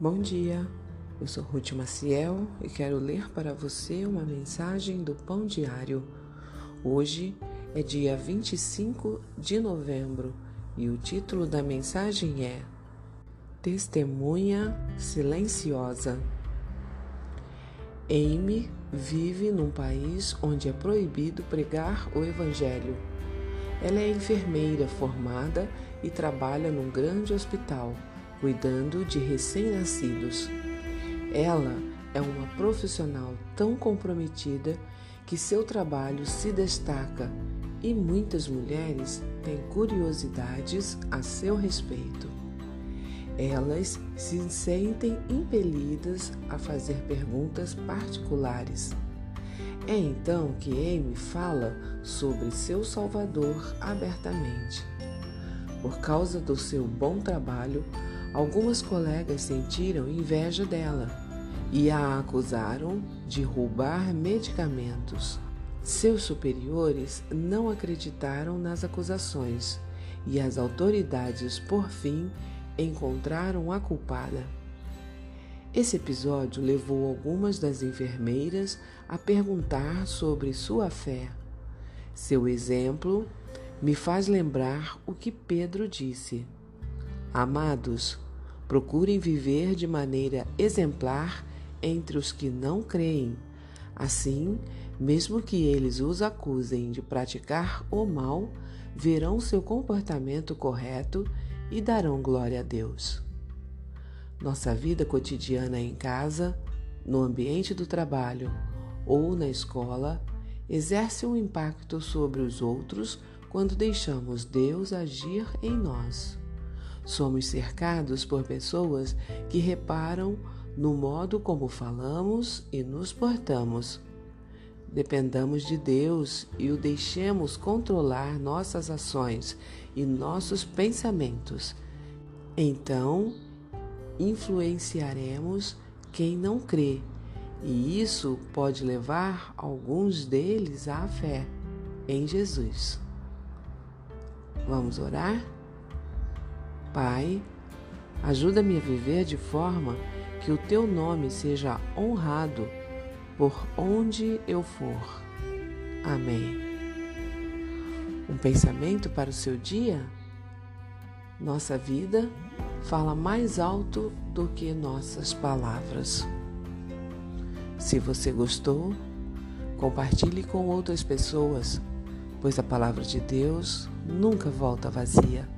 Bom dia, eu sou Ruth Maciel e quero ler para você uma mensagem do Pão Diário. Hoje é dia 25 de novembro e o título da mensagem é Testemunha Silenciosa. Amy vive num país onde é proibido pregar o Evangelho. Ela é enfermeira formada e trabalha num grande hospital cuidando de recém-nascidos. Ela é uma profissional tão comprometida que seu trabalho se destaca e muitas mulheres têm curiosidades a seu respeito. Elas se sentem impelidas a fazer perguntas particulares. É então que Amy fala sobre seu Salvador abertamente. Por causa do seu bom trabalho, Algumas colegas sentiram inveja dela e a acusaram de roubar medicamentos. Seus superiores não acreditaram nas acusações e as autoridades, por fim, encontraram a culpada. Esse episódio levou algumas das enfermeiras a perguntar sobre sua fé. Seu exemplo me faz lembrar o que Pedro disse. Amados, procurem viver de maneira exemplar entre os que não creem. Assim, mesmo que eles os acusem de praticar o mal, verão seu comportamento correto e darão glória a Deus. Nossa vida cotidiana em casa, no ambiente do trabalho ou na escola exerce um impacto sobre os outros quando deixamos Deus agir em nós. Somos cercados por pessoas que reparam no modo como falamos e nos portamos. Dependamos de Deus e o deixemos controlar nossas ações e nossos pensamentos. Então, influenciaremos quem não crê, e isso pode levar alguns deles à fé em Jesus. Vamos orar? Pai, ajuda-me a viver de forma que o teu nome seja honrado por onde eu for. Amém. Um pensamento para o seu dia? Nossa vida fala mais alto do que nossas palavras. Se você gostou, compartilhe com outras pessoas, pois a palavra de Deus nunca volta vazia.